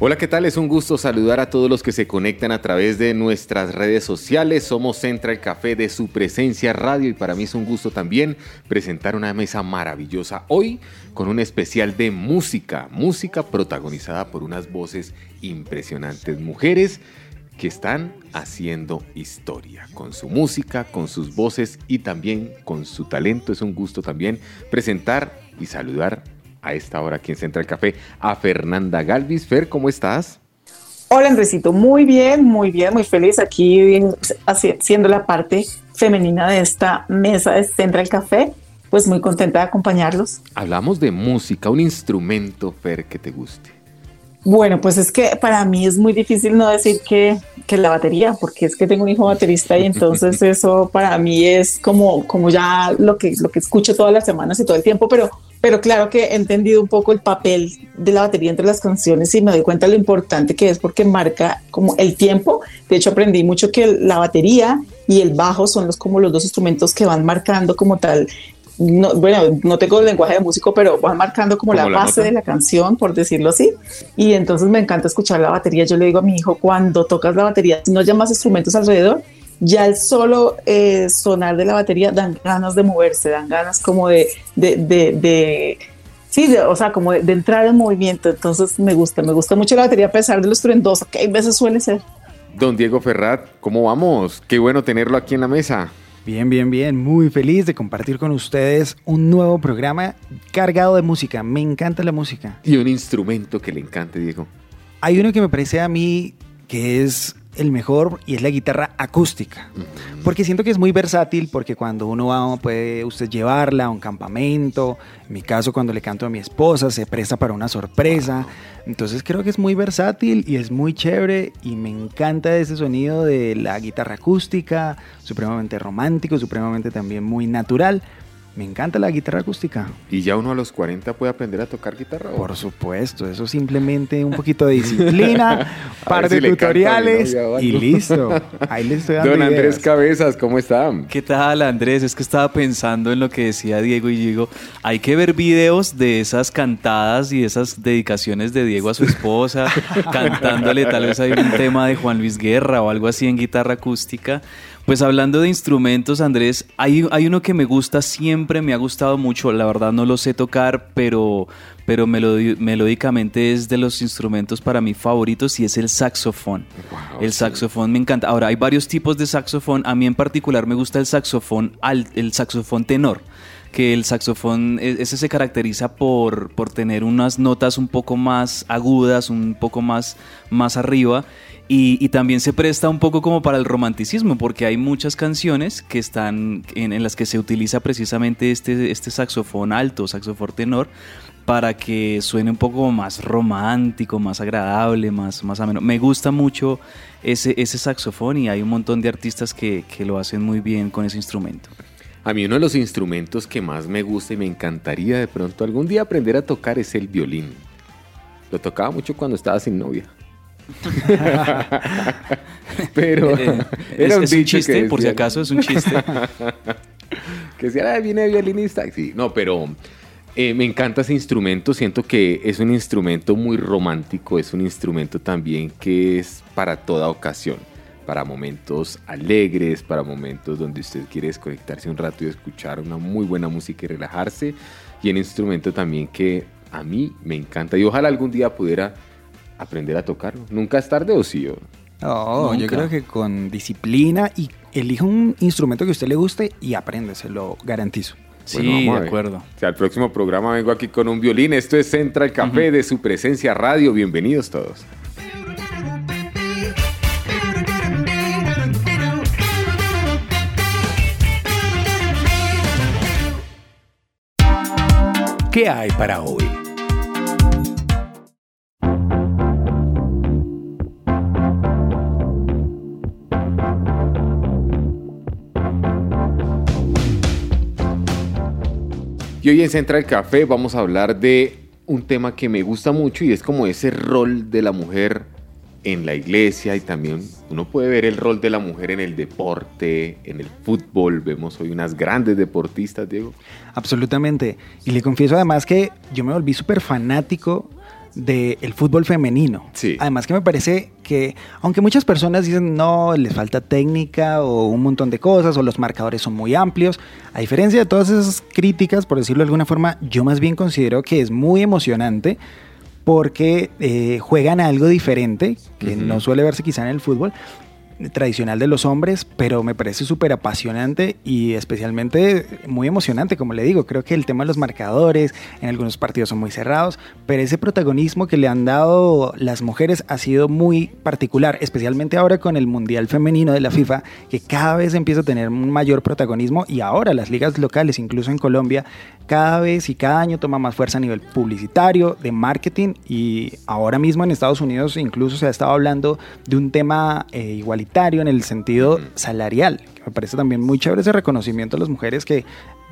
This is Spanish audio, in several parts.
Hola, ¿qué tal? Es un gusto saludar a todos los que se conectan a través de nuestras redes sociales. Somos Central Café de su presencia radio y para mí es un gusto también presentar una mesa maravillosa hoy con un especial de música, música protagonizada por unas voces impresionantes, mujeres que están haciendo historia con su música, con sus voces y también con su talento. Es un gusto también presentar y saludar a esta hora aquí en Central Café a Fernanda Galvis. Fer, ¿cómo estás? Hola Andresito, muy bien, muy bien, muy feliz aquí haci- siendo la parte femenina de esta mesa de Central Café, pues muy contenta de acompañarlos. Hablamos de música, un instrumento, Fer, que te guste. Bueno, pues es que para mí es muy difícil no decir que, que la batería, porque es que tengo un hijo baterista y entonces eso para mí es como, como ya lo que, lo que escucho todas las semanas y todo el tiempo, pero, pero claro que he entendido un poco el papel de la batería entre las canciones y me doy cuenta de lo importante que es porque marca como el tiempo. De hecho, aprendí mucho que la batería y el bajo son los, como los dos instrumentos que van marcando como tal no, bueno, no tengo el lenguaje de músico, pero van marcando como, Como la la base nota. de la canción, por decirlo así. Y entonces me encanta escuchar la batería. Yo le digo a mi hijo, cuando tocas la batería, no llamas instrumentos alrededor, ya el solo eh, sonar de la batería dan ganas de moverse, dan ganas como de, de, de, de- sí, de- o sea, como de, de entrar en movimiento. Entonces me gusta, me gusta mucho la batería a pesar de lo estruendoso que hay veces suele ser. Don Diego Ferrat, ¿cómo vamos? Qué bueno tenerlo aquí en la mesa. Bien, bien, bien. Muy feliz de compartir con ustedes un nuevo programa cargado de música. Me encanta la música. Y un instrumento que le encante, Diego. Hay uno que me parece a mí que es el mejor y es la guitarra acústica. Porque siento que es muy versátil porque cuando uno va puede usted llevarla a un campamento. En mi caso cuando le canto a mi esposa se presta para una sorpresa. Entonces creo que es muy versátil y es muy chévere y me encanta ese sonido de la guitarra acústica, supremamente romántico, supremamente también muy natural. Me encanta la guitarra acústica. ¿Y ya uno a los 40 puede aprender a tocar guitarra? Por supuesto, eso simplemente un poquito de disciplina, par de si tutoriales novia o y listo. Ahí le estoy dando Don Andrés. Cabezas, ¿cómo está? ¿Qué tal Andrés? Es que estaba pensando en lo que decía Diego y digo, hay que ver videos de esas cantadas y esas dedicaciones de Diego a su esposa, cantándole tal vez hay un tema de Juan Luis Guerra o algo así en guitarra acústica. Pues hablando de instrumentos, Andrés, hay, hay uno que me gusta siempre, me ha gustado mucho, la verdad no lo sé tocar, pero, pero melódicamente es de los instrumentos para mí favoritos y es el saxofón. Wow, el sí. saxofón me encanta. Ahora, hay varios tipos de saxofón. A mí en particular me gusta el saxofón, el saxofón tenor. Que el saxofón, e- ese se caracteriza por, por tener unas notas un poco más agudas, un poco más, más arriba. Y, también se presta un poco como para el romanticismo, porque hay muchas canciones que están en, en las que se utiliza precisamente este, este saxofón alto, saxofón tenor, para que suene un poco más romántico, más agradable, más, más ameno. Me gusta mucho ese, ese saxofón y hay un montón de artistas que, que lo hacen muy bien con ese instrumento. A mí uno de los instrumentos que más me gusta y me encantaría de pronto algún día aprender a tocar es el violín. Lo tocaba mucho cuando estaba sin novia. Pero Eh, era es, un es chiste, por si acaso es un chiste. que decía, "Ah, viene violinista. Sí, no, pero eh, me encanta ese instrumento. Siento que es un instrumento muy romántico. Es un instrumento también que es para toda ocasión. Para momentos alegres, para momentos donde usted quiere desconectarse un rato y escuchar una muy buena música y relajarse. Y un instrumento también que a mí me encanta. Y ojalá algún día pudiera aprender a tocarlo. Nunca es tarde o sí. o- No, yo creo que con disciplina y elija un instrumento que a usted le guste y aprende, se lo garantizo. Sí, Bueno, a de acuerdo. O sea, el próximo programa vengo aquí con un violín. Esto es Central Café de su presencia radio. Bienvenidos todos. ¿Qué hay para hoy? Y hoy en Central Café vamos a hablar de un tema que me gusta mucho y es como ese rol de la mujer en la iglesia y también uno puede ver el rol de la mujer en el deporte, en el fútbol. Vemos hoy unas grandes deportistas, Diego. Absolutamente. Y le confieso además que yo me volví súper fanático del fútbol femenino. Sí. Además que me parece que, aunque muchas personas dicen no, les falta técnica o un montón de cosas o los marcadores son muy amplios, a diferencia de todas esas críticas, por decirlo de alguna forma, yo más bien considero que es muy emocionante porque eh, juegan algo diferente, que no suele verse quizá en el fútbol tradicional de los hombres, pero me parece súper apasionante y especialmente muy emocionante, como le digo. Creo que el tema de los marcadores en algunos partidos son muy cerrados, pero ese protagonismo que le han dado las mujeres ha sido muy particular, especialmente ahora con el Mundial Femenino de la FIFA, que cada vez empieza a tener un mayor protagonismo y ahora las ligas locales, incluso en Colombia, cada vez y cada año toma más fuerza a nivel publicitario, de marketing y ahora mismo en Estados Unidos incluso se ha estado hablando de un tema eh, igualitario en el sentido salarial, que me parece también muy chévere ese reconocimiento a las mujeres que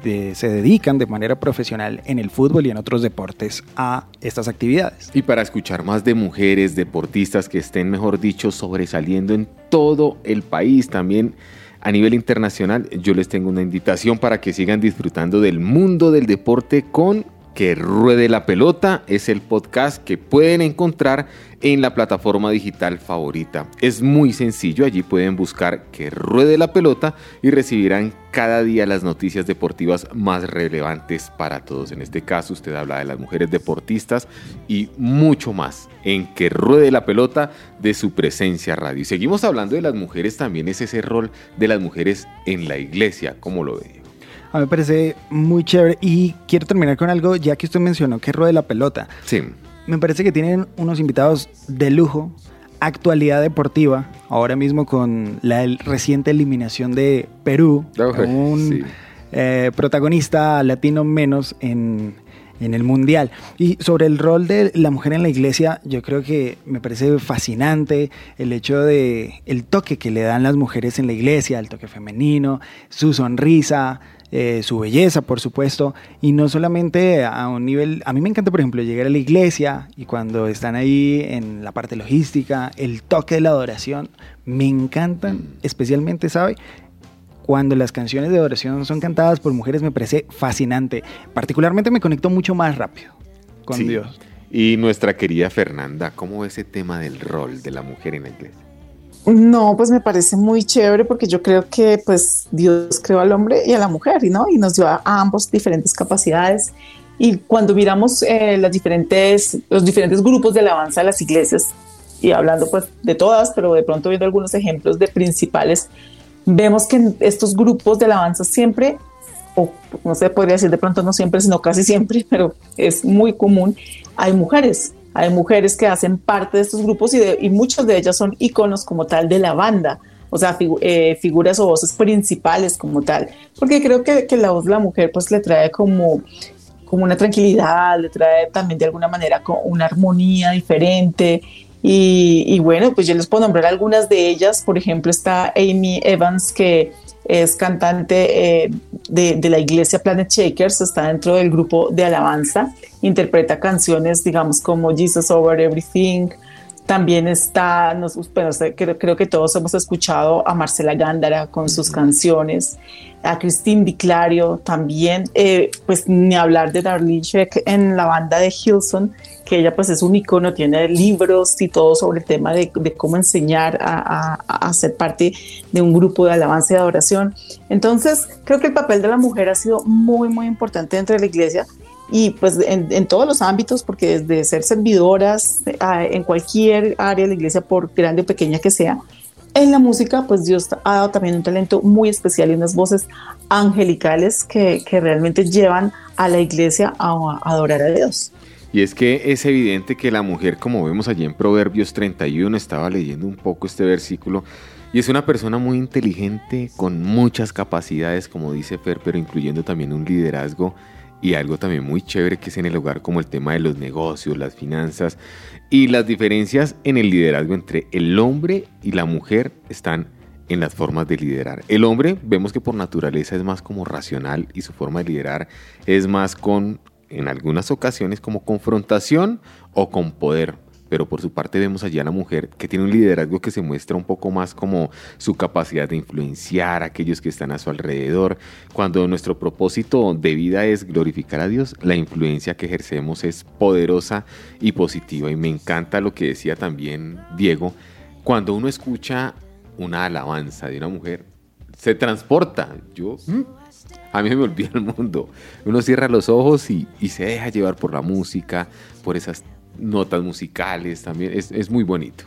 de- se dedican de manera profesional en el fútbol y en otros deportes a estas actividades. Y para escuchar más de mujeres deportistas que estén, mejor dicho, sobresaliendo en todo el país, también a nivel internacional, yo les tengo una invitación para que sigan disfrutando del mundo del deporte con Que Ruede la Pelota. Es el podcast que pueden encontrar en la plataforma digital favorita. Es muy sencillo, allí pueden buscar Que Ruede la Pelota y recibirán cada día las noticias deportivas más relevantes para todos. En este caso, usted habla de las mujeres deportistas y mucho más en Que Ruede la Pelota de su presencia radio. Seguimos hablando de las mujeres, también es ese rol de las mujeres en la iglesia. ¿Cómo lo ve? A mí me parece muy chévere y quiero terminar con algo, ya que usted mencionó que ruede la pelota. Sí. Me parece que tienen unos invitados de lujo, actualidad deportiva, ahora mismo con la el- reciente eliminación de Perú, un sí. eh, protagonista latino menos en, en el mundial. Y sobre el rol de la mujer en la iglesia, yo creo que me parece fascinante el hecho de el toque que le dan las mujeres en la iglesia, el toque femenino, su sonrisa, eh, su belleza, por supuesto, y no solamente a un nivel, a mí me encanta, por ejemplo, llegar a la iglesia y cuando están ahí en la parte logística, el toque de la adoración, me encantan, especialmente, ¿sabe? Cuando las canciones de adoración son cantadas por mujeres me parece fascinante. Particularmente me conecto mucho más rápido con Sí. Dios. Y nuestra querida Fernanda, ¿cómo ve ese tema del rol de la mujer en la iglesia? No, pues me parece muy chévere porque yo creo que pues Dios creó al hombre y a la mujer, ¿y ¿no? Y nos dio a ambos diferentes capacidades. Y cuando miramos eh, las diferentes, los diferentes grupos de alabanza de las iglesias, y hablando pues de todas, pero de pronto viendo algunos ejemplos de principales, vemos que estos grupos de alabanza siempre, o no se podría decir de pronto no siempre, sino casi siempre, pero es muy común, hay mujeres. Hay mujeres que hacen parte de estos grupos y, de- y muchas de ellas son iconos como tal de la banda, o sea, figu- eh, figuras o voces principales como tal, porque creo que, que la voz de la mujer pues le trae como, como una tranquilidad, le trae también de alguna manera una armonía diferente. Y, y bueno, pues yo les puedo nombrar algunas de ellas. Por ejemplo, está Amy Evans, que es cantante eh, de, de la iglesia Planet Shakers, está dentro del grupo de alabanza, interpreta canciones, digamos, como Jesus Over Everything. También está, nos, bueno, creo, creo que todos hemos escuchado a Marcela Gándara con sus canciones, a Christine Di Clario también, eh, pues ni hablar de Darlene Sheck en la banda de Hilson, que ella pues es un icono, tiene libros y todo sobre el tema de, de cómo enseñar a, a, a, ser parte de un grupo de alabanza y adoración. Entonces, creo que el papel de la mujer ha sido muy, muy importante dentro de la iglesia y pues en, en todos los ámbitos, porque desde ser servidoras a, en cualquier área de la iglesia, por grande o pequeña que sea, en la música, pues Dios ha dado también un talento muy especial y unas voces angelicales que, que realmente llevan a la iglesia a, a adorar a Dios. Y es que es evidente que la mujer, como vemos allí en Proverbios 31, estaba leyendo un poco este versículo, y es una persona muy inteligente, con muchas capacidades, como dice Fer, pero incluyendo también un liderazgo y algo también muy chévere que es en el hogar, como el tema de los negocios, las finanzas y las diferencias en el liderazgo entre el hombre y la mujer están en las formas de liderar. El hombre vemos que por naturaleza es más como racional y su forma de liderar es más con, en algunas ocasiones, como confrontación o con poder. Pero por su parte vemos allí a la mujer que tiene un liderazgo que se muestra un poco más como su capacidad de influenciar a aquellos que están a su alrededor. Cuando nuestro propósito de vida es glorificar a Dios, la influencia que ejercemos es poderosa y positiva. Y me encanta lo que decía también Diego, cuando uno escucha una alabanza de una mujer, se transporta. Yo, mm, a mí me olvida el mundo. Uno cierra los ojos y, y, se deja llevar por la música, por esas notas musicales también. Es, es muy bonito.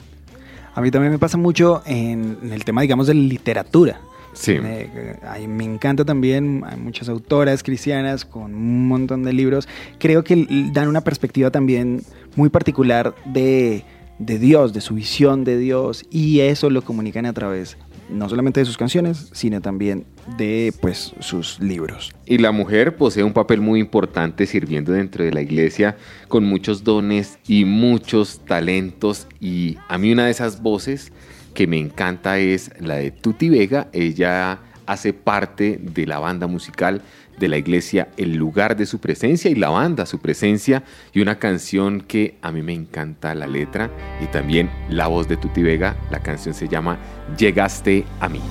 A mí también me pasa mucho en, en el tema, digamos, de literatura. Sí. Me, eh, me, encanta también, hay muchas autoras cristianas con un montón de libros. Creo que dan una perspectiva también muy particular de de Dios, de su visión de Dios, y eso lo comunican a través no solamente de sus canciones, sino también de pues sus libros. Y la mujer posee un papel muy importante sirviendo dentro de la iglesia con muchos dones y muchos talentos y a mí una de esas voces que me encanta es la de Tuti Vega, ella hace parte de la banda musical de la iglesia el lugar de su presencia y la banda su presencia y una canción que a mí me encanta la letra y también la voz de Tuti Vega. La canción se llama Llegaste a mí.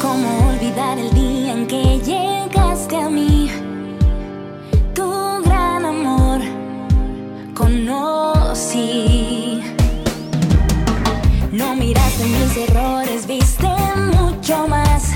¿Cómo olvidar el día en que llegaste a mí? Tu gran amor conocí. No miraste mis errores, viste mucho más.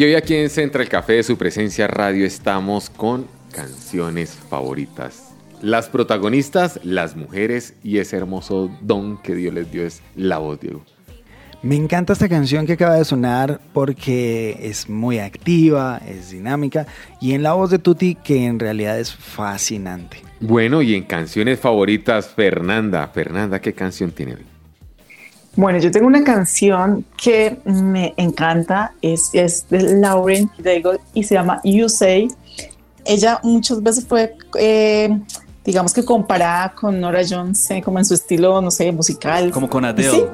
Y hoy aquí en Central Café de su presencia radio estamos con canciones favoritas. Las protagonistas, las mujeres y ese hermoso don que Dios les dio es la voz, Diego. Me encanta esta canción que acaba de sonar porque es muy activa, es dinámica y en la voz de Tuti que en realidad es fascinante. Bueno, y en canciones favoritas, Fernanda. Fernanda, ¿qué canción tiene hoy? Bueno, yo tengo una canción que me encanta, es, es de Lauren Daigle y se llama You Say. Ella muchas veces fue, eh, digamos que comparada con Nora Jones, eh, como en su estilo, no sé, musical. Como con Adele. ¿Sí?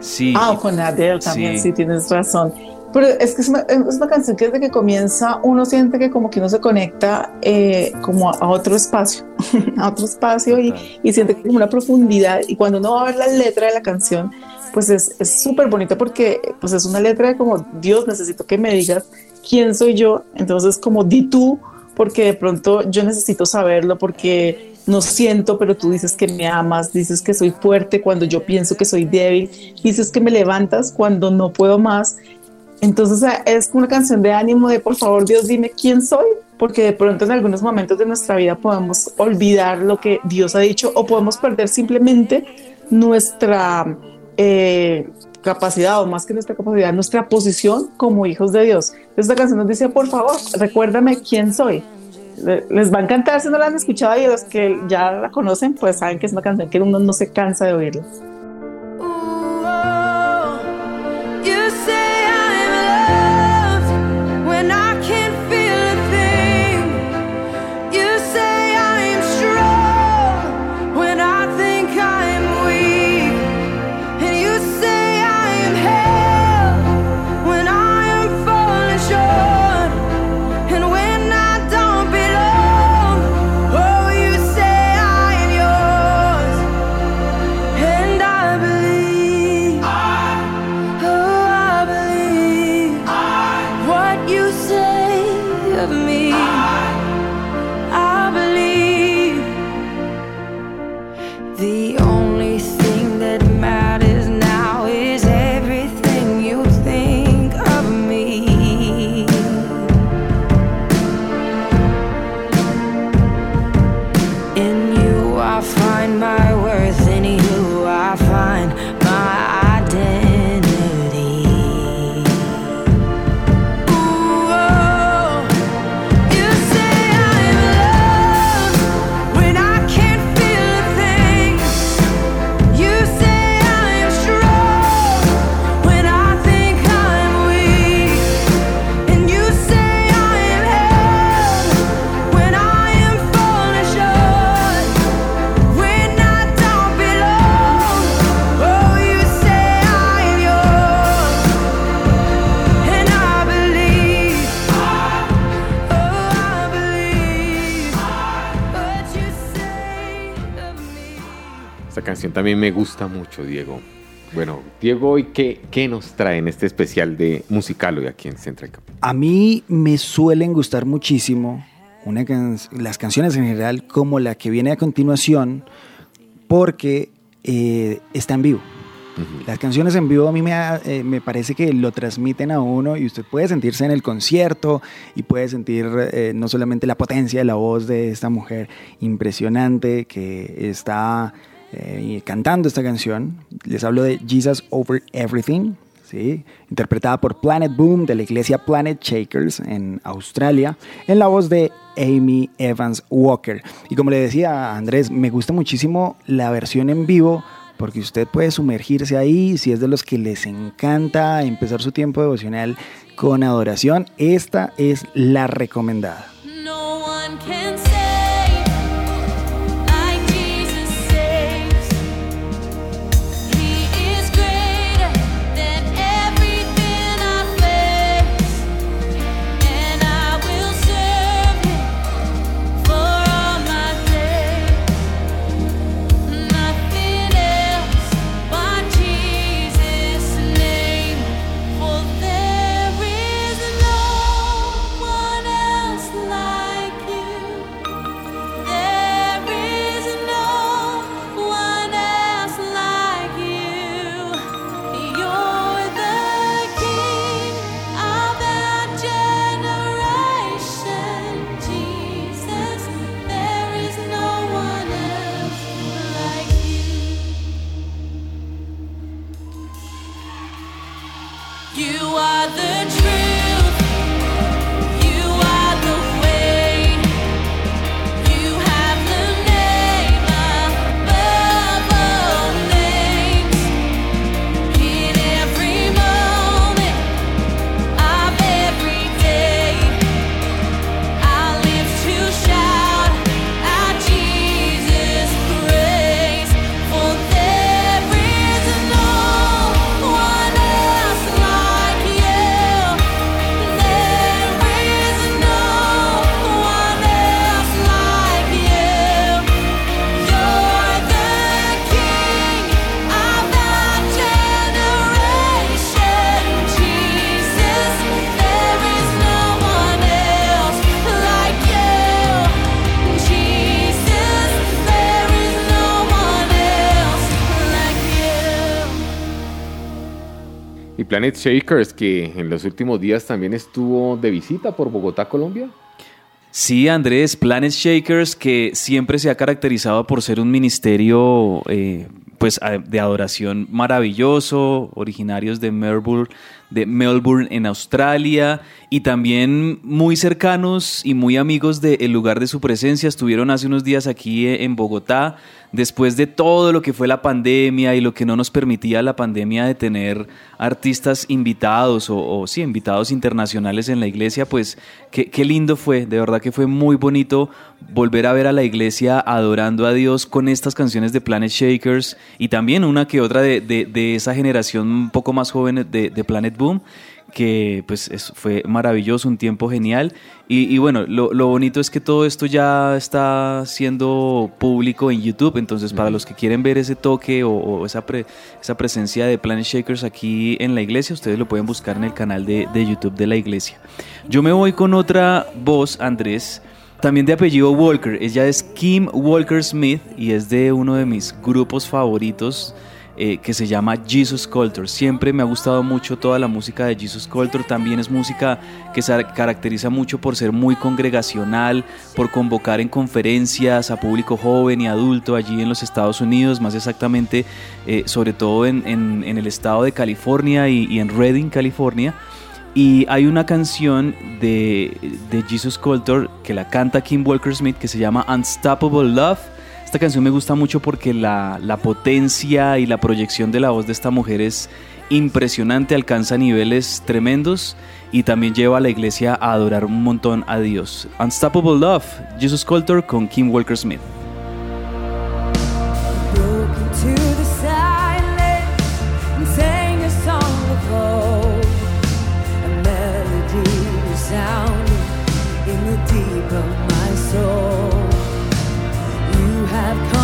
Sí. Ah, o con Adele también, Sí. sí. tienes razón. Pero es que es una, es una canción que desde que comienza uno siente que como que uno se conecta eh, como a, a otro espacio, a otro espacio y, y siente como una profundidad. Y cuando uno va a ver la letra de la canción, pues es es súper bonita porque pues es una letra de como, Dios, necesito que me digas quién soy yo. Entonces como di tú, porque de pronto yo necesito saberlo porque no siento, pero tú dices que me amas, dices que soy fuerte cuando yo pienso que soy débil, dices que me levantas cuando no puedo más. Entonces es una canción de ánimo de por favor Dios dime quién soy, porque de pronto en algunos momentos de nuestra vida podemos olvidar lo que Dios ha dicho o podemos perder simplemente nuestra eh, capacidad o más que nuestra capacidad, nuestra posición como hijos de Dios. Esta canción nos dice por favor recuérdame quién soy. Le- Les va a encantar si no la han escuchado y los que ya la conocen pues saben que es una canción que uno no se cansa de oírla. También me gusta mucho, Diego. Bueno, Diego, ¿hoy qué, qué nos trae en este especial de musical hoy aquí en Central? A mí me suelen gustar muchísimo una can- las canciones en general como la que viene a continuación porque eh, está en vivo. Las canciones en vivo a mí me, eh, me parece que lo transmiten a uno y usted puede sentirse en el concierto y puede sentir eh, no solamente la potencia de la voz de esta mujer impresionante que está eh, cantando esta canción. Les hablo de Jesus Over Everything, ¿sí? interpretada por Planet Boom de la iglesia Planet Shakers en Australia, en la voz de Amy Evans Walker. Y como le decía Andrés, me gusta muchísimo la versión en vivo porque usted puede sumergirse ahí, si es de los que les encanta empezar su tiempo devocional con adoración, esta es la recomendada. No one can save Planet Shakers, que en los últimos días también estuvo de visita por Bogotá, Colombia. Sí, Andrés, Planet Shakers, que siempre se ha caracterizado por ser un ministerio eh, pues, de adoración maravilloso, originarios de Melbourne, de Melbourne en Australia, y también muy cercanos y muy amigos del lugar de su presencia. Estuvieron hace unos días aquí eh, en Bogotá, después de todo lo que fue la pandemia y lo que no nos permitía la pandemia de tener artistas invitados o, o sí, invitados internacionales en la iglesia, pues qué, qué lindo fue, de verdad que fue muy bonito volver a ver a la iglesia adorando a Dios con estas canciones de Planet Shakers y también una que otra de, de- de esa generación un poco más joven de, de Planet Boom que pues es- fue maravilloso, un tiempo genial. Y, y bueno, lo, lo bonito es que todo esto ya está siendo público en YouTube, entonces para los que quieren ver ese toque o, o esa, pre- esa presencia de Planet Shakers aquí en la iglesia, ustedes lo pueden buscar en el canal de, de YouTube de la iglesia. Yo me voy con otra voz, Andrés, también de apellido Walker. Ella es Kim Walker Smith y es de uno de mis grupos favoritos eh, que se llama Jesus Culture. Siempre me ha gustado mucho toda la música de Jesus Culture. También es música que se caracteriza mucho por ser muy congregacional, por convocar en conferencias a público joven y adulto allí en los Estados Unidos, más exactamente, eh, sobre todo en, el estado de California y, y en Redding, California. Y hay una canción de, de Jesus Culture que la canta Kim Walker Smith que se llama Unstoppable Love. Esta canción me gusta mucho porque la, la potencia y la proyección de la voz de esta mujer es impresionante, alcanza niveles tremendos y también lleva a la iglesia a adorar un montón a Dios. Unstoppable Love, Jesus Culture con Kim Walker Smith. deep I've come.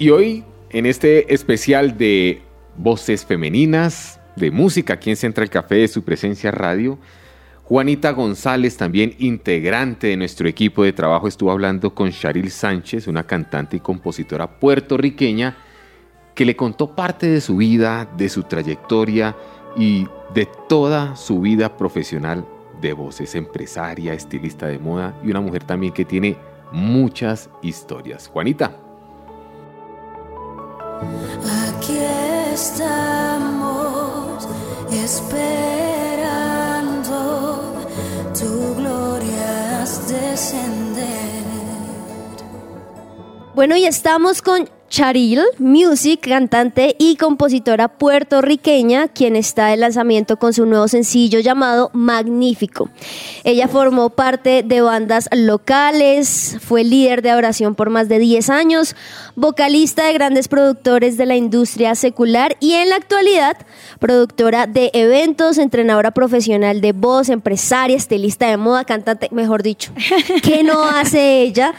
Y hoy, en este especial de voces femeninas, de música aquí en Central Café de su presencia radio, Juanita González, también integrante de nuestro equipo de trabajo, estuvo hablando con Sharil Sánchez, una cantante y compositora puertorriqueña, que le contó parte de su vida, de su trayectoria y de toda su vida profesional de voz. Es empresaria, estilista de moda y una mujer también que tiene muchas historias. Juanita. Aquí estamos esperando tu gloria descender. Bueno, y estamos con Charil Music, cantante y compositora puertorriqueña, quien está de lanzamiento con su nuevo sencillo llamado Magnífico. Ella formó parte de bandas locales, fue líder de oración por más de 10 años, vocalista de grandes productores de la industria secular y en la actualidad productora de eventos, entrenadora profesional de voz, empresaria, estilista de moda, cantante, mejor dicho. ¿Qué no hace ella?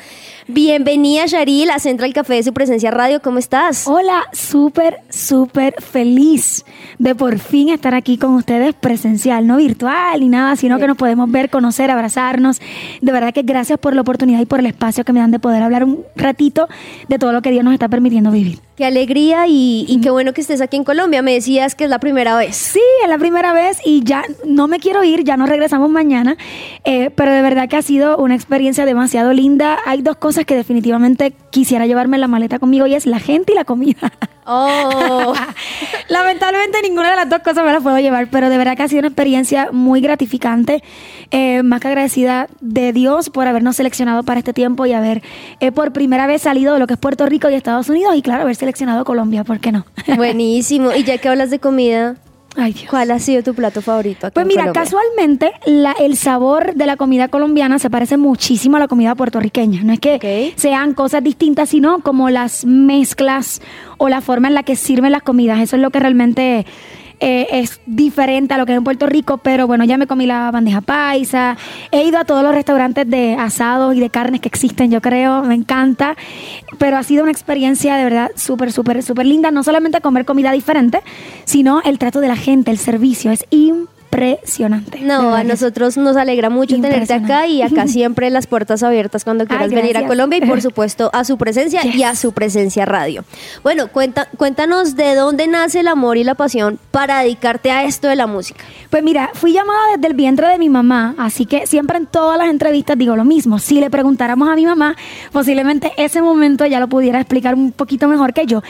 Bienvenida, Sharil, a Central Café de su presencia radio. ¿Cómo estás? Hola, súper, súper feliz de por fin estar aquí con ustedes presencial, no virtual ni nada, sino que nos podemos ver, conocer, abrazarnos. De verdad que gracias por la oportunidad y por el espacio que me dan de poder hablar un ratito de todo lo que Dios nos está permitiendo vivir. Qué alegría y, y qué bueno que estés aquí en Colombia. Me decías que es la primera vez. Sí, es la primera vez y ya no me quiero ir, ya nos regresamos mañana, eh, pero de verdad que ha sido una experiencia demasiado linda. Hay dos cosas que definitivamente quisiera llevarme en la maleta conmigo y es la gente y la comida. Oh, Lamentablemente ninguna de las dos cosas me las puedo llevar, pero de verdad que ha sido una experiencia muy gratificante, eh, más que agradecida de Dios por habernos seleccionado para este tiempo y haber eh, por primera vez salido de lo que es Puerto Rico y Estados Unidos y claro, haber seleccionado Colombia, ¿por qué no? buenísimo. Y ya que hablas de comida, Ay, Dios. ¿cuál ha sido tu plato favorito? aquí Pues en mira, Colombia? casualmente la- el sabor de la comida colombiana se parece muchísimo a la comida puertorriqueña. No es que sean cosas distintas, sino como las mezclas o la forma en la que sirven las comidas. Eso es lo que realmente eh, es diferente a lo que es en Puerto Rico, pero bueno, ya me comí la bandeja paisa, he ido a todos los restaurantes de asados y de carnes que existen, yo creo, me encanta, pero ha sido una experiencia de verdad súper, súper, súper linda, no solamente comer comida diferente, sino el trato de la gente, el servicio, es impresionante. No, de verdad a nosotros nos alegra mucho tenerte acá y acá siempre las puertas abiertas cuando quieras venir a. Colombia y por supuesto a su presencia y a su presencia radio. Bueno, cuenta, cuéntanos de dónde nace el amor y la pasión para dedicarte a esto de la música. Pues mira, fui llamada desde el vientre de mi mamá, así que siempre en todas las entrevistas digo lo mismo. Si le preguntáramos a mi mamá, posiblemente ese momento ella lo pudiera explicar un poquito mejor que yo.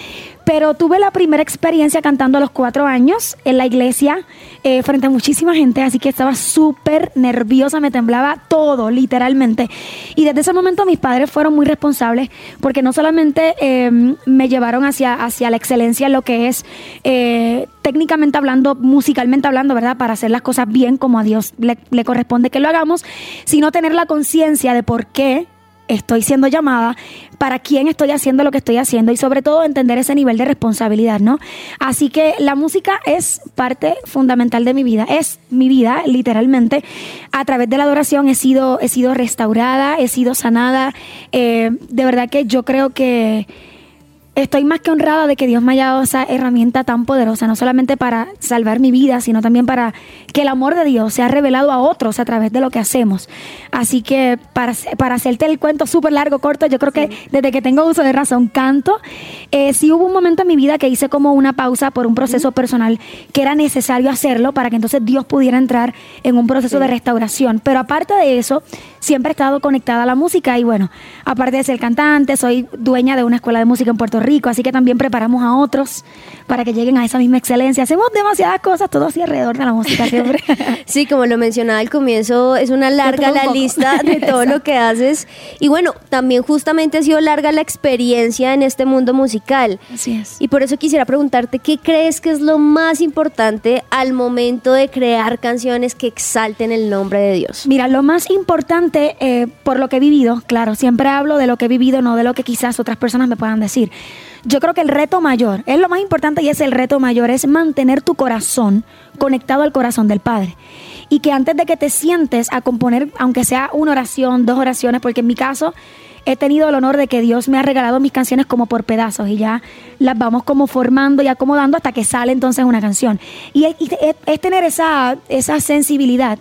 Pero tuve la primera experiencia cantando a los cuatro años en la iglesia eh, frente a muchísima gente, así que estaba súper nerviosa, me temblaba todo, literalmente. Y desde ese momento mis padres fueron muy responsables porque no solamente eh, me llevaron hacia, hacia la excelencia en lo que es eh, técnicamente hablando, musicalmente hablando, ¿verdad? Para hacer las cosas bien como a Dios le, le corresponde que lo hagamos, sino tener la conciencia de por qué estoy siendo llamada, para quién estoy haciendo lo que estoy haciendo y sobre todo entender ese nivel de responsabilidad, ¿no? Así que la música es parte fundamental de mi vida, es mi vida, literalmente. A través de la adoración he sido, he sido restaurada, he sido sanada. Eh, de verdad que yo creo que estoy más que honrada de que Dios me haya dado esa herramienta tan poderosa, no solamente para salvar mi vida, sino también para que el amor de Dios sea revelado a otros a través de lo que hacemos. Así que para, para hacerte el cuento súper largo, corto, yo creo que desde que tengo uso de razón canto, eh, sí hubo un momento en mi vida que hice como una pausa por un proceso personal que era necesario hacerlo para que entonces Dios pudiera entrar en un proceso de restauración. Pero aparte de eso, siempre he estado conectada a la música y bueno, aparte de ser cantante, soy dueña de una escuela de música en Puerto Rico, así que también preparamos a otros para que lleguen a esa misma excelencia. Hacemos demasiadas cosas, todo así alrededor de la música siempre. Sí, como lo mencionaba al comienzo, es una larga la poco. lista de todo lo que haces. Y bueno, también justamente ha sido larga la experiencia en este mundo musical. Así es. Y por eso quisiera preguntarte, ¿qué crees que es lo más importante al momento de crear canciones que exalten el nombre de Dios? Mira, lo más importante eh, por lo que he vivido, claro, siempre hablo de lo que he vivido, no de lo que quizás otras personas me puedan decir. Yo creo que el reto mayor, es lo más importante y es el reto mayor, es mantener tu corazón conectado al corazón del Padre. Y que antes de que te sientes a componer, aunque sea una oración, dos oraciones, porque en mi caso he tenido el honor de que Dios me ha regalado mis canciones como por pedazos y ya las vamos como formando y acomodando hasta que sale entonces una canción. Y es, es tener esa, esa sensibilidad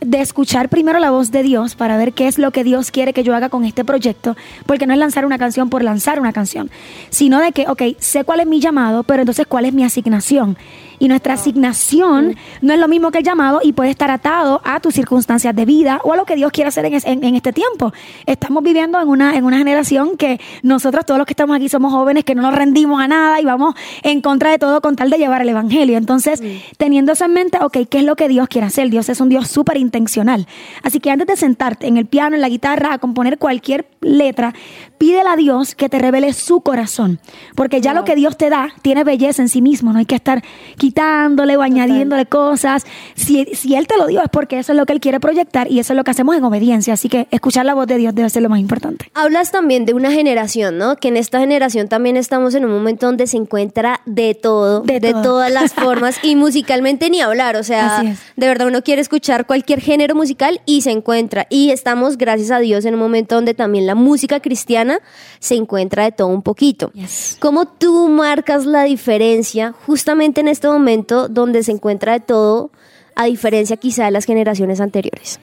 de escuchar primero la voz de Dios para ver qué es lo que Dios quiere que yo haga con este proyecto, porque no es lanzar una canción por lanzar una canción, sino de que, ok, sé cuál es mi llamado, pero entonces cuál es mi asignación. Y nuestra asignación no es lo mismo que el llamado y puede estar atado a tus circunstancias de vida o a lo que Dios quiere hacer en, es- en- en este tiempo. Estamos viviendo en una, en una generación que nosotros, todos los que estamos aquí, somos jóvenes que no nos rendimos a nada y vamos en contra de todo con tal de llevar el Evangelio. Entonces, teniendo eso en mente, ok, ¿qué es lo que Dios quiere hacer? Dios es un Dios súper intencional. Así que antes de sentarte en el piano, en la guitarra, a componer cualquier letra, pídele a Dios que te revele su corazón. Porque ya lo que Dios te da tiene belleza en sí mismo. No hay que estar quitándole o añadiéndole cosas. Si, si Él te lo dio es porque eso es lo que Él quiere proyectar y eso es lo que hacemos en obediencia. Así que escuchar la voz de Dios debe ser lo más importante. Hablas también de una generación, ¿no? Que en esta generación también estamos en un momento donde se encuentra de todo, de, De todo. todas las formas y musicalmente ni hablar, o sea, de verdad uno quiere escuchar cualquier género musical y se encuentra y estamos gracias a Dios en un momento donde también la música cristiana se encuentra de todo un poquito. Yes. ¿Cómo tú marcas la diferencia justamente en este momento donde se encuentra de todo a diferencia quizá de las generaciones anteriores?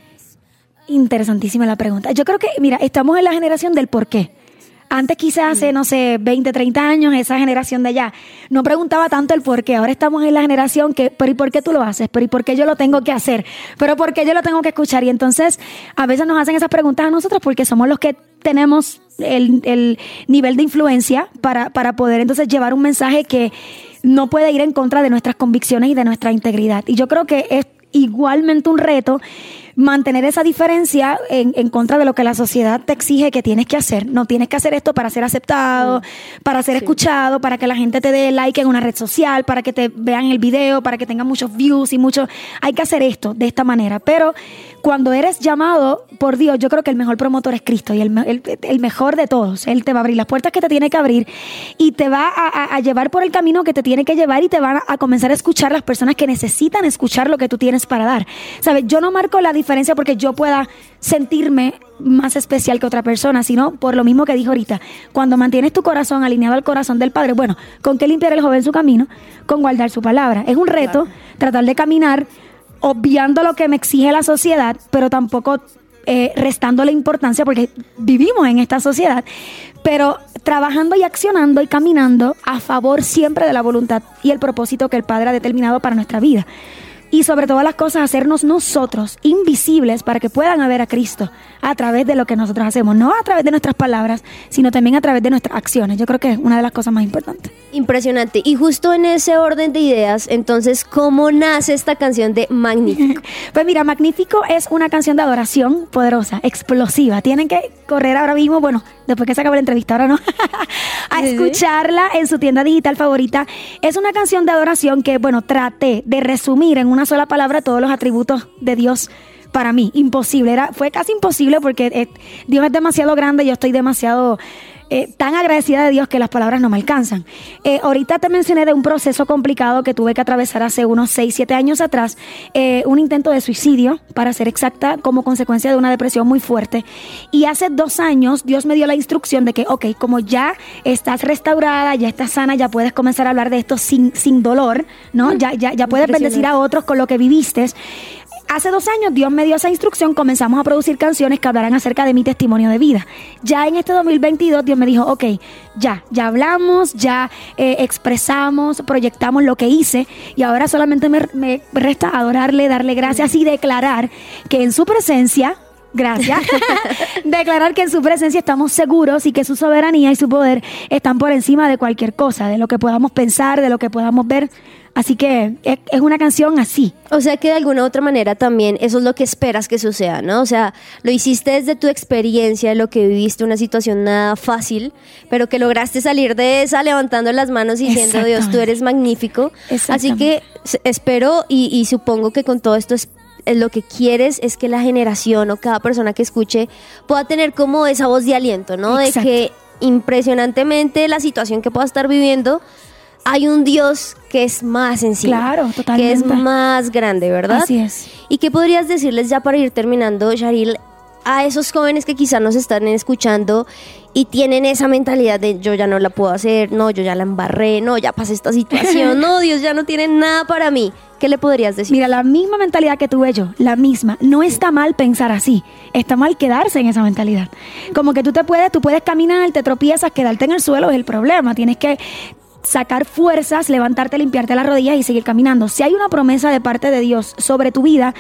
Interesantísima la pregunta. Yo creo que, mira, estamos en la generación del por qué. Antes quizás hace, no sé, 20, 30 años, esa generación de allá no preguntaba tanto el por qué. Ahora estamos en la generación que, pero ¿y por qué tú lo haces? ¿Pero y por qué yo lo tengo que hacer? ¿Pero por qué yo lo tengo que escuchar? Y entonces a veces nos hacen esas preguntas a nosotros porque somos los que tenemos el, el nivel de influencia para, para poder entonces llevar un mensaje que no puede ir en contra de nuestras convicciones y de nuestra integridad. Y yo creo que es igualmente un reto mantener esa diferencia en, en contra de lo que la sociedad te exige que tienes que hacer. No tienes que hacer esto para ser aceptado, para ser escuchado, para que la gente te dé like en una red social, para que te vean el video, para que tengan muchos views y mucho. Hay que hacer esto de esta manera. Pero cuando eres llamado por Dios, yo creo que el mejor promotor es Cristo y el, el- el mejor de todos. Él te va a abrir las puertas que te tiene que abrir y te va a, a- a llevar por el camino que te tiene que llevar y te van a, a comenzar a escuchar las personas que necesitan escuchar lo que tú tienes para dar. ¿Sabes? Yo no marco la diferencia porque yo pueda sentirme más especial que otra persona, sino por lo mismo que dijo ahorita. Cuando mantienes tu corazón alineado al corazón del Padre, bueno, ¿con qué limpiar el joven su camino? Con guardar su palabra. Es un reto tratar de caminar obviando lo que me exige la sociedad, pero tampoco eh, restando la importancia porque vivimos en esta sociedad, pero trabajando y accionando y caminando a favor siempre de la voluntad y el propósito que el Padre ha determinado para nuestra vida. Y sobre todas las cosas, hacernos nosotros invisibles para que puedan ver a Cristo a través de lo que nosotros hacemos, no a través de nuestras palabras, sino también a través de nuestras acciones. Yo creo que es una de las cosas más importantes. Impresionante. Y justo en ese orden de ideas, entonces, ¿cómo nace esta canción de Magnífico? Pues mira, Magnífico es una canción de adoración poderosa, explosiva. Tienen que correr ahora mismo, bueno, después que se acabe la entrevista, ahora no, a escucharla en su tienda digital favorita. Es una canción de adoración que, bueno, traté de resumir en una sola palabra todos los atributos de Dios. Para mí, imposible. Era, fue casi imposible porque eh, Dios es demasiado grande, yo estoy demasiado eh, tan agradecida de Dios que las palabras no me alcanzan. Eh, ahorita te mencioné de un proceso complicado que tuve que atravesar hace unos 6, 7 años atrás, eh, un intento de suicidio, para ser exacta, como consecuencia de una depresión muy fuerte. Y hace dos años Dios me dio la instrucción de que, ok, como ya estás restaurada, ya estás sana, ya puedes comenzar a hablar de esto sin, sin dolor, ¿no? Ya, ya, ya puedes bendecir a otros con lo que viviste. Hace dos años Dios me dio esa instrucción, comenzamos a producir canciones que hablaran acerca de mi testimonio de vida. Ya en este 2022 Dios me dijo, ok, ya, ya hablamos, ya eh, expresamos, proyectamos lo que hice y ahora solamente me, me resta adorarle, darle gracias y declarar que en su presencia... Gracias. Declarar que en su presencia estamos seguros y que su soberanía y su poder están por encima de cualquier cosa, de lo que podamos pensar, de lo que podamos ver. Así que es, es una canción así. O sea que de alguna u otra manera también eso es lo que esperas que suceda, ¿no? O sea, lo hiciste desde tu experiencia, de lo que viviste, una situación nada fácil, pero que lograste salir de esa levantando las manos y diciendo, Dios, tú eres magnífico. Así que espero y, y supongo que con todo esto es, es lo que quieres es que la generación o cada persona que escuche pueda tener como esa voz de aliento, ¿no? Exacto. De que impresionantemente la situación que pueda estar viviendo, hay un Dios que es más sencillo. Claro, Que es totalmente. más grande, ¿verdad? Así es. ¿Y qué podrías decirles ya para ir terminando, Sharil, a esos jóvenes que quizás nos están escuchando y tienen esa mentalidad de yo ya no la puedo hacer, no, yo ya la embarré, no, ya pasé esta situación, no, Dios ya no tiene nada para mí? ¿Qué le podrías decir? Mira, la misma mentalidad que tuve yo, la misma. No está mal pensar así. Está mal quedarse en esa mentalidad. Como que tú te puedes, tú puedes caminar, te tropiezas, quedarte en el suelo es el problema. Tienes que sacar fuerzas, levantarte, limpiarte las rodillas y seguir caminando. Si hay una promesa de parte de Dios sobre tu vida,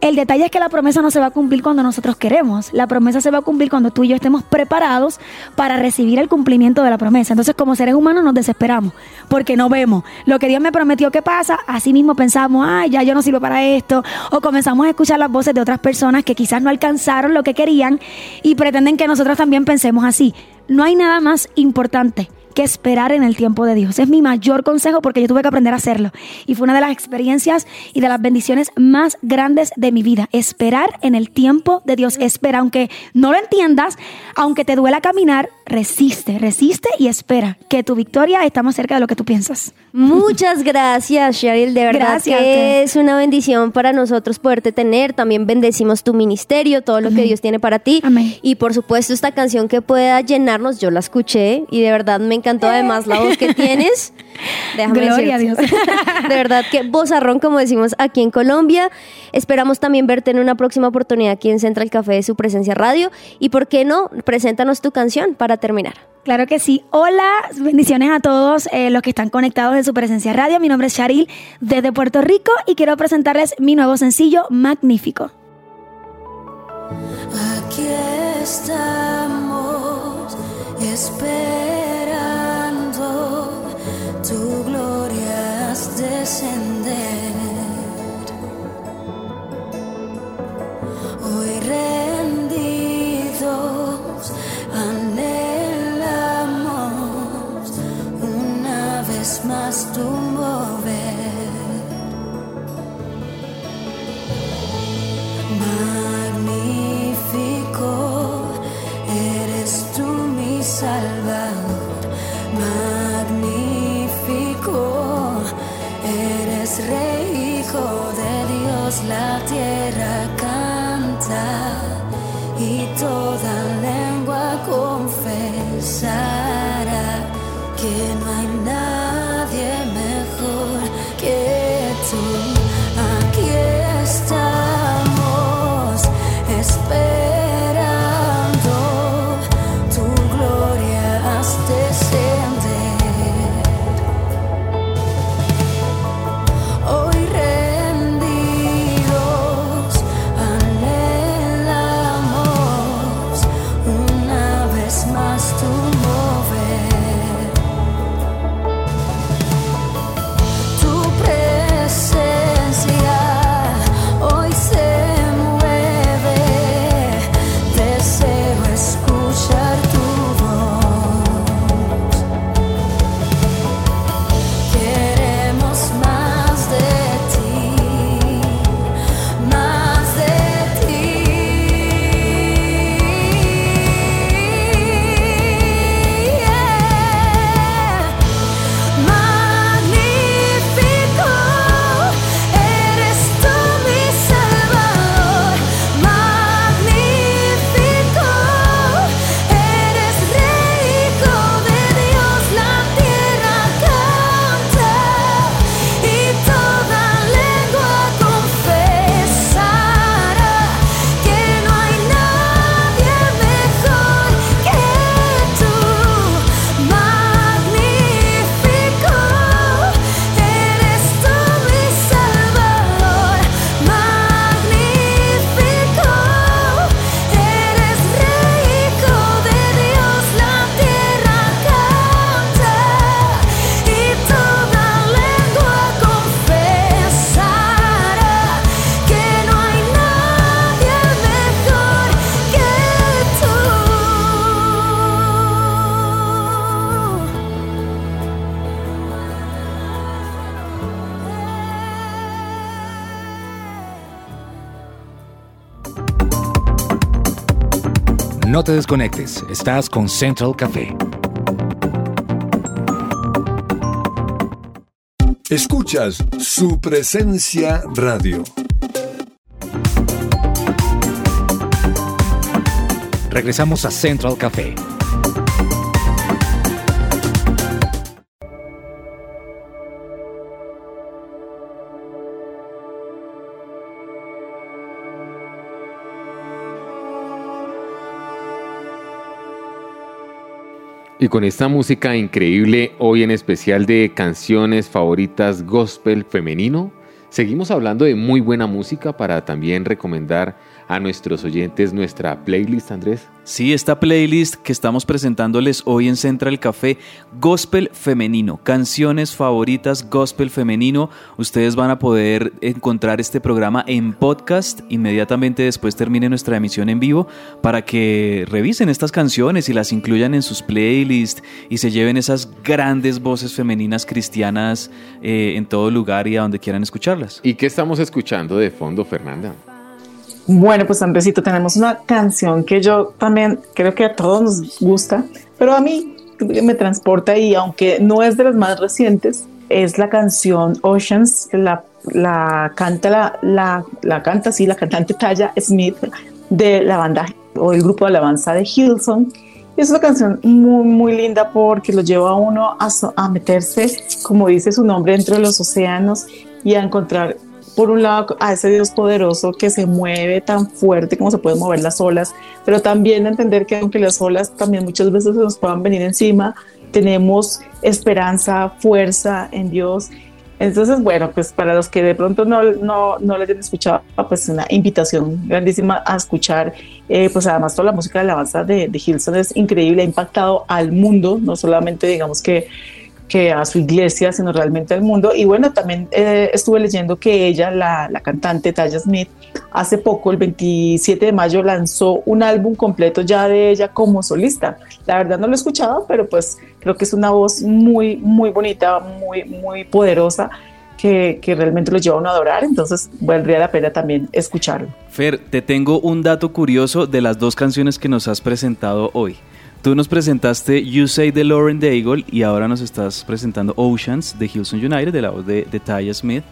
el detalle es que la promesa no se va a cumplir cuando nosotros queremos. La promesa se va a cumplir cuando tú y yo estemos preparados para recibir el cumplimiento de la promesa. Entonces, como seres humanos nos desesperamos porque no vemos lo que Dios me prometió que pasa. Así mismo pensamos, ay, ya yo no sirvo para esto. O comenzamos a escuchar las voces de otras personas que quizás no alcanzaron lo que querían y pretenden que nosotros también pensemos así. No hay nada más importante que esperar en el tiempo de Dios. Es mi mayor consejo porque yo tuve que aprender a hacerlo. Y fue una de las experiencias y de las bendiciones más grandes de mi vida. Esperar en el tiempo de Dios. Espera, aunque no lo entiendas, aunque te duela caminar, resiste, resiste y espera, que tu victoria está más cerca de lo que tú piensas. Muchas gracias, Cheryl. De verdad Gracias, que es una bendición para nosotros poderte tener. También bendecimos tu ministerio, todo lo que Dios tiene para ti. Amén. Y por supuesto, esta canción que pueda llenarnos, yo la escuché y de verdad me encantó además la voz que tienes. Déjame Gloria a decirte. De verdad que vozarrón, como decimos aquí en Colombia. Esperamos también verte en una próxima oportunidad aquí en Central Café de su presencia radio. Y por qué no, preséntanos tu canción para terminar. Claro que sí. Hola, bendiciones a todos eh, los que están conectados en su presencia radio. Mi nombre es Sharil desde Puerto Rico y quiero presentarles mi nuevo sencillo, Magnífico. Aquí estamos esperando has descender. No te desconectes, estás con Central Café. Escuchas su presencia radio. Regresamos a Central Café. Y con esta música increíble, hoy en especial de canciones favoritas gospel femenino, seguimos hablando de muy buena música para también recomendar a nuestros oyentes nuestra playlist, Andrés. Sí, esta playlist que estamos presentándoles hoy en Central Café, Gospel Femenino, canciones favoritas Gospel Femenino. Ustedes van a poder encontrar este programa en podcast inmediatamente después termine nuestra emisión en vivo para que revisen estas canciones y las incluyan en sus playlists y se lleven esas grandes voces femeninas cristianas eh, en todo lugar y a donde quieran escucharlas. ¿Y qué estamos escuchando de fondo, Fernanda? Bueno, pues Andresito, tenemos una canción que yo también creo que a todos nos gusta, pero a mí me transporta y aunque no es de las más recientes, es la canción Oceans, la, la canta la, la, la canta sí, la cantante Taya Smith de la banda o el grupo de alabanza de Hillsong. Es una canción muy, muy linda porque lo lleva a uno a, so- a meterse, como dice su nombre, dentro de los océanos y a encontrar por un lado a ese Dios poderoso que se mueve tan fuerte como se pueden mover las olas, pero también entender que aunque las olas también muchas veces se nos puedan venir encima, tenemos esperanza, fuerza en Dios. Entonces, bueno, pues para los que de pronto no, no, no le hayan escuchado, pues una invitación grandísima a escuchar, eh, pues además toda la música de alabanza de, de Hilson es increíble, ha impactado al mundo, no solamente digamos que que a su iglesia, sino realmente al mundo. Y bueno, también eh, estuve leyendo que ella, la, la cantante Taya Smith, hace poco, el 27 de mayo, lanzó un álbum completo ya de ella como solista. La verdad no lo he escuchado, pero pues creo que es una voz muy, muy bonita, muy, muy poderosa. Que, que realmente lo lleva a adorar, entonces valdría la pena también escucharlo. Fer, te tengo un dato curioso de las dos canciones que nos has presentado hoy. Tú nos presentaste You Say de Lauren Daigle y ahora nos estás presentando Oceans de Houston United, de la voz de, de Taya Smith.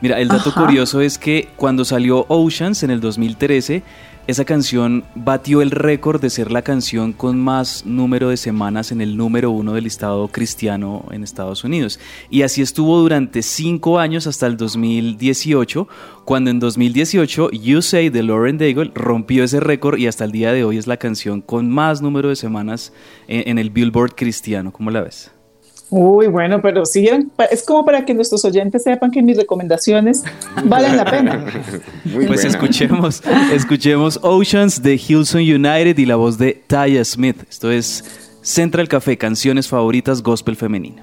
Mira, el dato Ajá. curioso es que cuando salió Oceans en el 2013, esa canción batió el récord de ser la canción con más número de semanas en el número uno del listado cristiano en Estados Unidos. Y así estuvo durante cinco años hasta el 2018, cuando en 2018 You Say de Lauren Daigle rompió ese récord y hasta el día de hoy es la canción con más número de semanas en, en el Billboard cristiano. ¿Cómo la ves? Uy, bueno, pero sí, es como para que nuestros oyentes sepan que mis recomendaciones valen la pena. Muy Pues buena. escuchemos, escuchemos Oceans de Hilson United y la voz de Taya Smith. Esto es Central Café, canciones favoritas gospel femenino.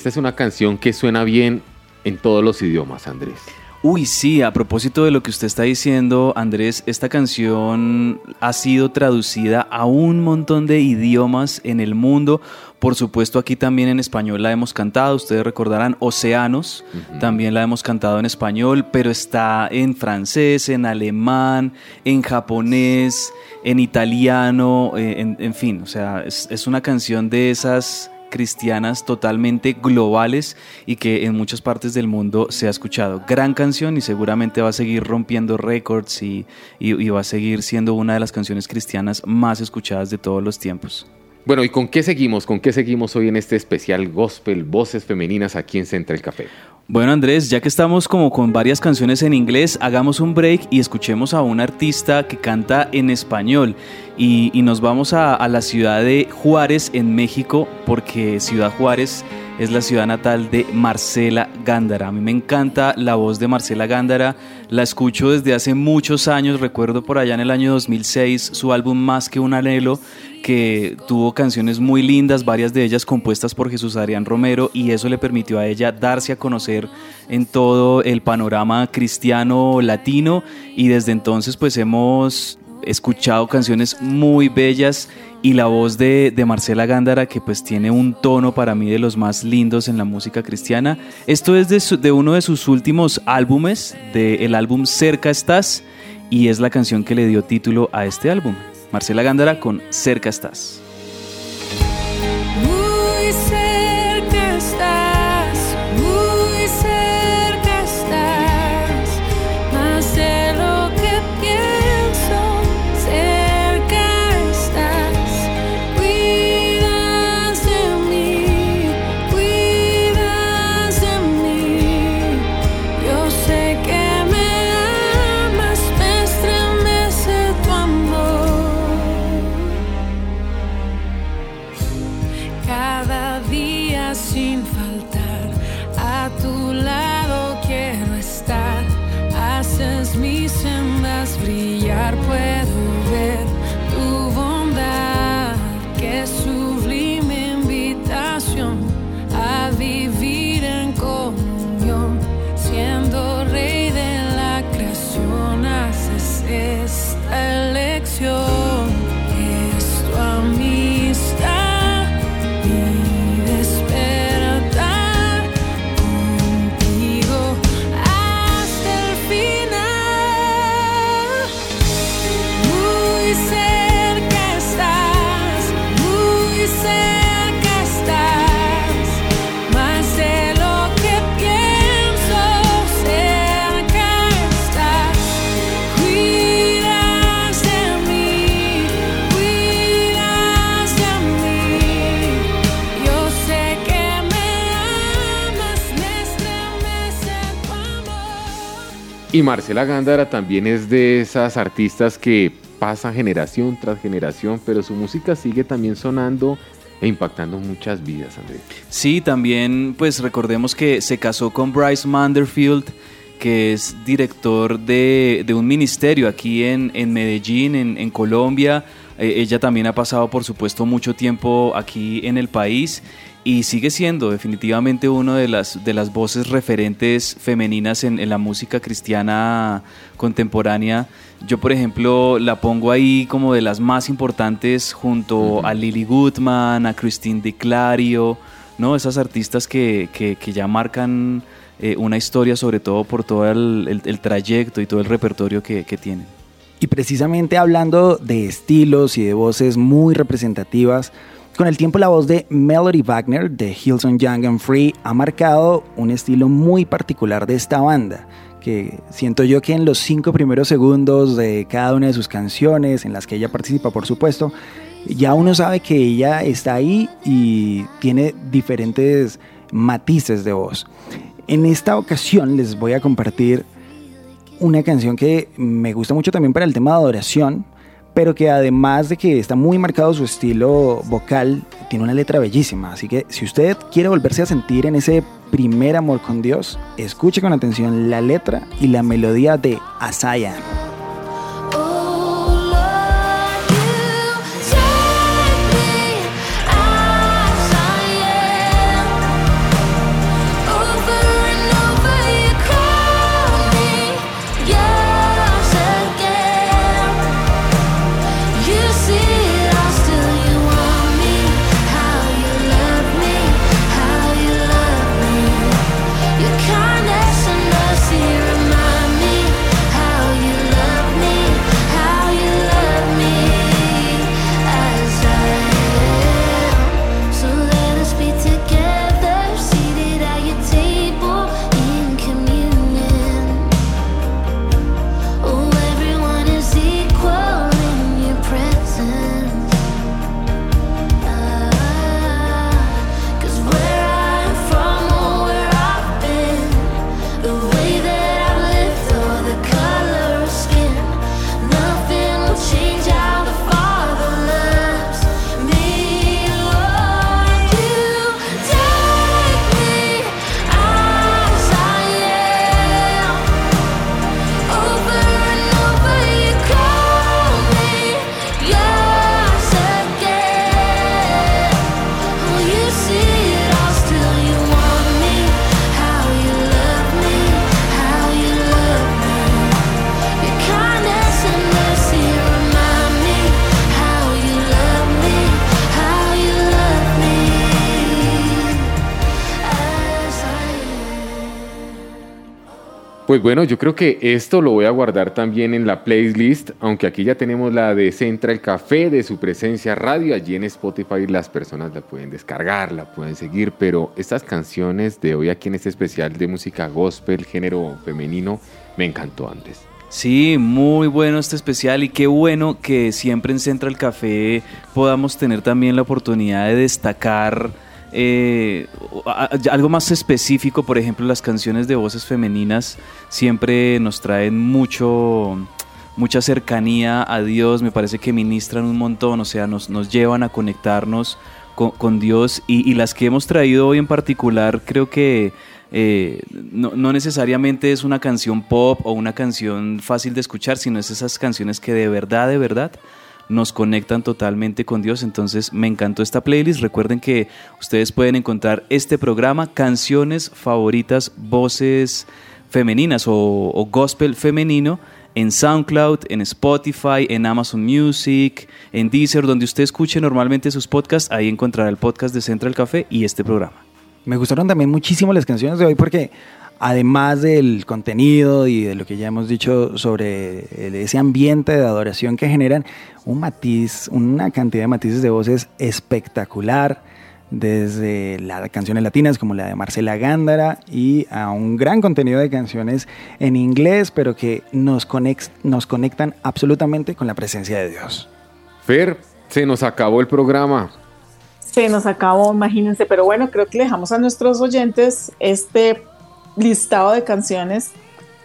Esta es una canción que suena bien en todos los idiomas, Andrés. Uy, sí, a propósito de lo que usted está diciendo, Andrés, esta canción ha sido traducida a un montón de idiomas en el mundo. Por supuesto, aquí también en español la hemos cantado. Ustedes recordarán Océanos, también la hemos cantado en español, pero está en francés, en alemán, en japonés, en italiano, eh, en, en fin, o sea, es, es una canción de esas cristianas totalmente globales y que en muchas partes del mundo se ha escuchado. Gran canción y seguramente va a seguir rompiendo récords y, y- va a seguir siendo una de las canciones cristianas más escuchadas de todos los tiempos. Bueno, ¿y con qué seguimos? ¿Con qué seguimos hoy en este especial Gospel Voces Femeninas aquí en Central Café? Bueno, Andrés, ya que estamos como con varias canciones en inglés, hagamos un break y escuchemos a un artista que canta en español. Y, y nos vamos a, a la ciudad de Juárez, en México, porque Ciudad Juárez es la ciudad natal de Marcela Gándara. A mí me encanta la voz de Marcela Gándara, la escucho desde hace muchos años, recuerdo por allá en el año 2006 su álbum Más que un anhelo, que tuvo canciones muy lindas, varias de ellas compuestas por Jesús Adrián Romero y eso le permitió a ella darse a conocer en todo el panorama cristiano latino y desde entonces pues hemos escuchado canciones muy bellas y la voz de, de Marcela Gándara que pues tiene un tono para mí de los más lindos en la música cristiana. Esto es de, de uno de sus últimos álbumes, del álbum Cerca estás y es la canción que le dio título a este álbum. Marcela Gándara con Cerca estás. Elección. Y Marcela Gándara también es de esas artistas que pasan generación tras generación, pero su música sigue también sonando e impactando muchas vidas, Andrés. Sí, también pues recordemos que se casó con Bryce Manderfield, que es director de, un ministerio aquí en, Medellín, en, en Colombia. Eh, ella también ha pasado, por supuesto, mucho tiempo aquí en el país y sigue siendo definitivamente una de las, de las voces referentes femeninas en, en la música cristiana contemporánea. Yo, por ejemplo, la pongo ahí como de las más importantes junto a Lily Goodman, a Christine DiClario, ¿no? Esas artistas que, que- que ya marcan eh, una historia, sobre todo por todo el, el- el trayecto y todo el repertorio que, que tienen. Y precisamente hablando de estilos y de voces muy representativas, con el tiempo la voz de Melody Wagner de Hillsong Young and Free ha marcado un estilo muy particular de esta banda, que siento yo que en los cinco primeros segundos de cada una de sus canciones, en las que ella participa por supuesto, ya uno sabe que ella está ahí y tiene diferentes matices de voz. En esta ocasión les voy a compartir una canción que me gusta mucho también para el tema de adoración, pero que además de que está muy marcado su estilo vocal, tiene una letra bellísima. Así que si usted quiere volverse a sentir en ese primer amor con Dios, escuche con atención la letra y la melodía de Asaya. Pues bueno, yo creo que esto lo voy a guardar también en la playlist, aunque aquí ya tenemos la de Central Café, de su presencia radio, allí en Spotify las personas la pueden descargar, la pueden seguir, pero estas canciones de hoy aquí en este especial de música gospel, género femenino, me encantó antes. Sí, muy bueno este especial y qué bueno que siempre en Central Café podamos tener también la oportunidad de destacar eh, algo más específico, por ejemplo, las canciones de voces femeninas siempre nos traen mucho mucha cercanía a Dios, me parece que ministran un montón, o sea, nos, nos llevan a conectarnos con, Dios. Y, y las que hemos traído hoy en particular creo que eh, no, no necesariamente es una canción pop o una canción fácil de escuchar, sino es esas canciones que de verdad, de verdad nos conectan totalmente con Dios. Entonces me encantó esta playlist. Recuerden que ustedes pueden encontrar este programa, canciones favoritas, voces femeninas o, gospel femenino en SoundCloud, en Spotify, en Amazon Music, en Deezer, donde usted escuche normalmente sus podcasts. Ahí encontrará el podcast de Central Café y este programa. Me gustaron también muchísimo las canciones de hoy porque además del contenido y de lo que ya hemos dicho sobre ese ambiente de adoración que generan, un matiz, una cantidad de matices de voces espectacular, desde las canciones latinas como la de Marcela Gándara y a un gran contenido de canciones en inglés, pero que nos, conex- nos conectan absolutamente con la presencia de Dios. Fer, se nos acabó el programa. Se nos acabó, imagínense, pero bueno, creo que le dejamos a nuestros oyentes este listado de canciones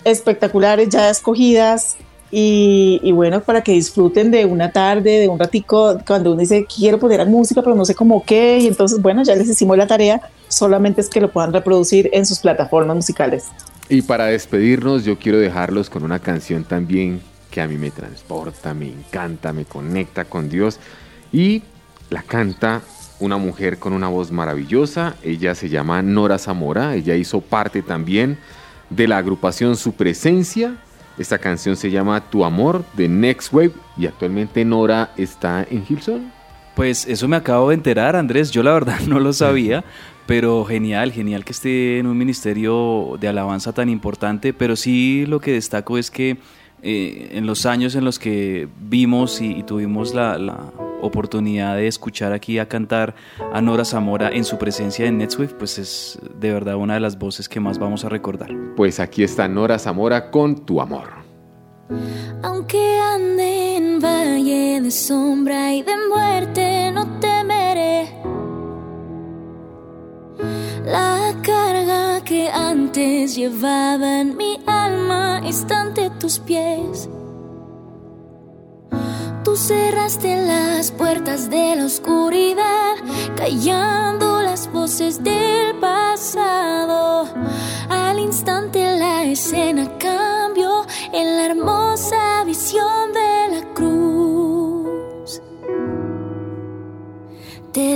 espectaculares ya escogidas y, bueno, para que disfruten de una tarde, de un ratico, cuando uno dice quiero poner música pero no sé cómo qué, y entonces bueno, ya les hicimos la tarea, solamente es que lo puedan reproducir en sus plataformas musicales. Y para despedirnos, yo quiero dejarlos con una canción también que a mí me transporta, me encanta, me conecta con Dios. Y la canta una mujer con una voz maravillosa. Ella se llama Nora Zamora. Ella hizo parte también de la agrupación Su Presencia. Esta canción se llama Tu Amor de Next Wave. Y actualmente Nora está en Hilson. Pues eso me acabo de enterar, Andrés. Yo la verdad no lo sabía, pero genial, genial que esté en un ministerio de alabanza tan importante. Pero sí lo que destaco es que eh, en los años en los que vimos y, y tuvimos la, la oportunidad de escuchar aquí a cantar a Nora Zamora en su presencia en NetSwift, pues es de verdad una de las voces que más vamos a recordar. Pues aquí está Nora Zamora con Tu Amor. Aunque ande en valle de sombra y de muerte, no temeré. La carga que antes llevaba en mi alma está tus pies. Tú cerraste las puertas de la oscuridad, callando las voces del pasado. Al instante la escena cambió en la hermosa visión de la cruz. Te